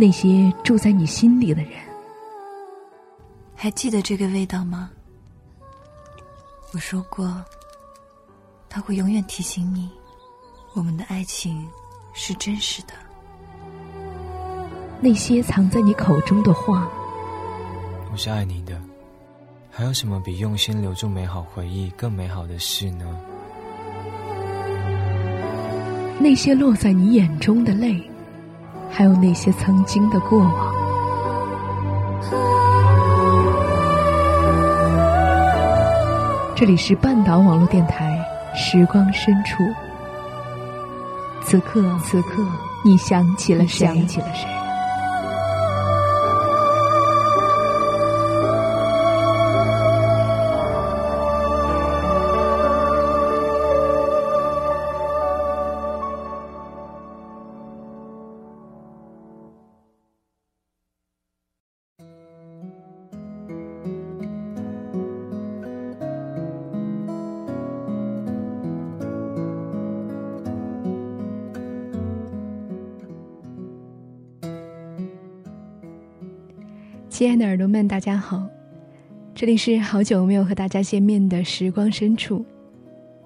那些住在你心里的人。还记得这个味道吗？我说过，它会永远提醒你，我们的爱情是真实的。那些藏在你口中的话，我是爱你的。还有什么比用心留住美好回忆更美好的事呢？那些落在你眼中的泪，还有那些曾经的过往。这里是半岛网络电台，时光深处。此刻，此刻，你想起了谁？想起了谁？亲爱的耳朵们，大家好，这里是好久没有和大家见面的时光深处，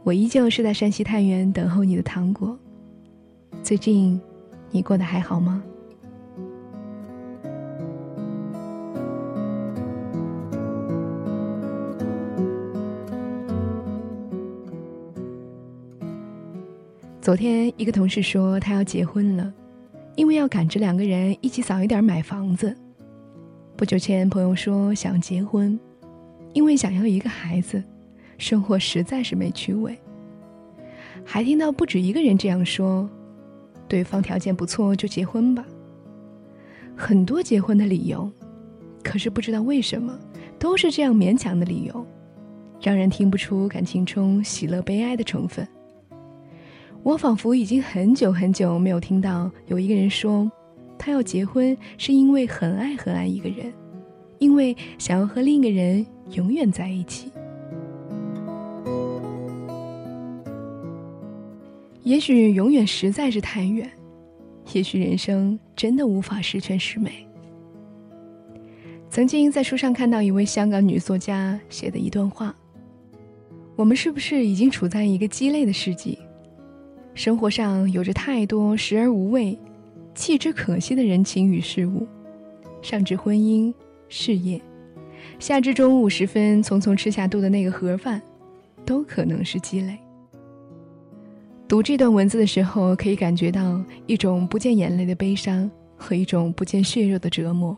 我依旧是在山西太原等候你的糖果。最近，你过得还好吗？昨天一个同事说他要结婚了，因为要赶着两个人一起早一点买房子。不久前，朋友说想结婚，因为想要一个孩子，生活实在是没趣味。还听到不止一个人这样说，对方条件不错就结婚吧。很多结婚的理由，可是不知道为什么都是这样勉强的理由，让人听不出感情中喜乐悲哀的成分。我仿佛已经很久很久没有听到有一个人说。他要结婚是因为很爱很爱一个人，因为想要和另一个人永远在一起。也许永远实在是太远，也许人生真的无法十全十美。曾经在书上看到一位香港女作家写的一段话：我们是不是已经处在一个鸡肋的世纪？生活上有着太多时而无味。弃之可惜的人情与事物，上至婚姻、事业，下至中午时分匆匆吃下肚的那个盒饭，都可能是积累。读这段文字的时候，可以感觉到一种不见眼泪的悲伤和一种不见血肉的折磨。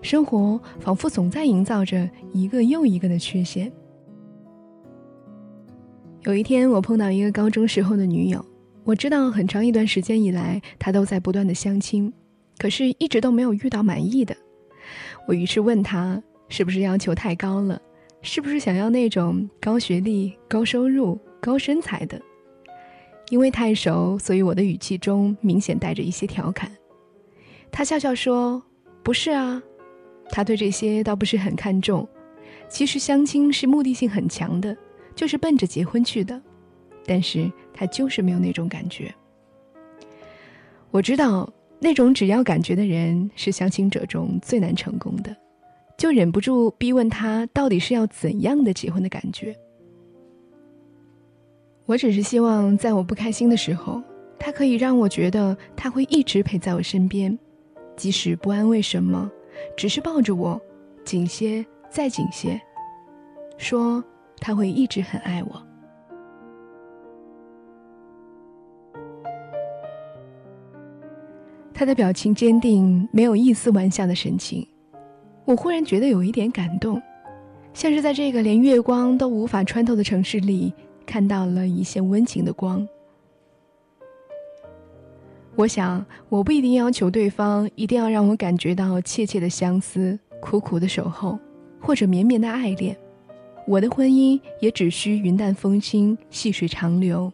生活仿佛总在营造着一个又一个的缺陷。有一天，我碰到一个高中时候的女友。我知道很长一段时间以来，他都在不断的相亲，可是一直都没有遇到满意的。我于是问他，是不是要求太高了？是不是想要那种高学历、高收入、高身材的？因为太熟，所以我的语气中明显带着一些调侃。他笑笑说：“不是啊，他对这些倒不是很看重。其实相亲是目的性很强的，就是奔着结婚去的。”但是他就是没有那种感觉。我知道那种只要感觉的人是相亲者中最难成功的，就忍不住逼问他到底是要怎样的结婚的感觉。我只是希望在我不开心的时候，他可以让我觉得他会一直陪在我身边，即使不安慰什么，只是抱着我，紧些再紧些，说他会一直很爱我。他的表情坚定，没有一丝玩笑的神情。我忽然觉得有一点感动，像是在这个连月光都无法穿透的城市里，看到了一线温情的光。我想，我不一定要求对方一定要让我感觉到切切的相思、苦苦的守候，或者绵绵的爱恋。我的婚姻也只需云淡风轻、细水长流。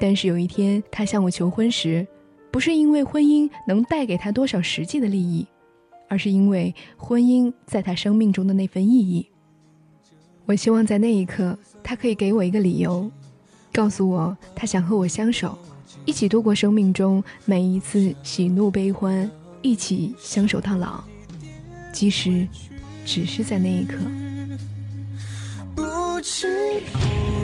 但是有一天，他向我求婚时。不是因为婚姻能带给他多少实际的利益，而是因为婚姻在他生命中的那份意义。我希望在那一刻，他可以给我一个理由，告诉我他想和我相守，一起度过生命中每一次喜怒悲欢，一起相守到老，即使只是在那一刻。不弃不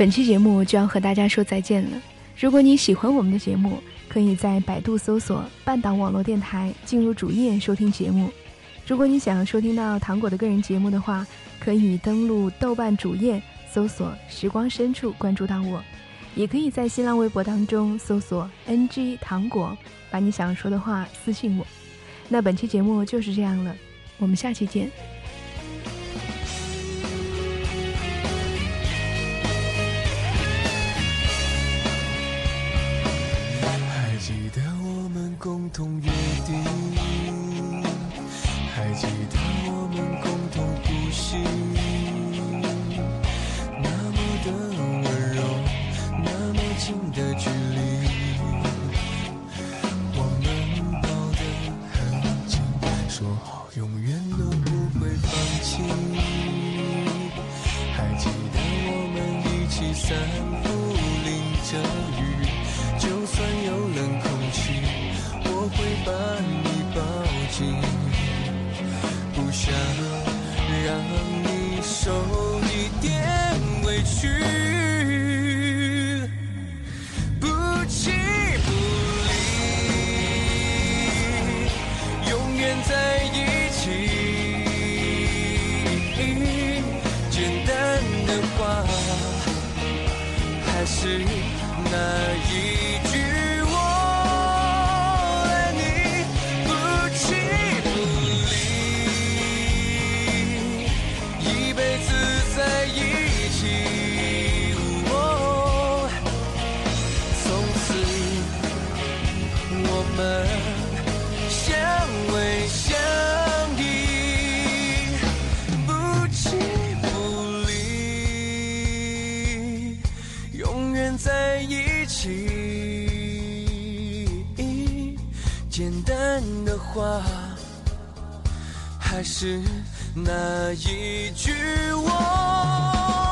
本期节目就要和大家说再见了。如果你喜欢我们的节目，可以在百度搜索“半岛网络电台”，进入主页收听节目。如果你想要收听到糖果的个人节目的话，可以登录豆瓣主页搜索“时光深处”，关注到我。也可以在新浪微博当中搜索 “ng 糖果”，把你想说的话私信我。那本期节目就是这样了，我们下期见。第三步，淋着雨。就算有冷空气，我会把你抱紧，不想让你受简单的话，还是那一句我。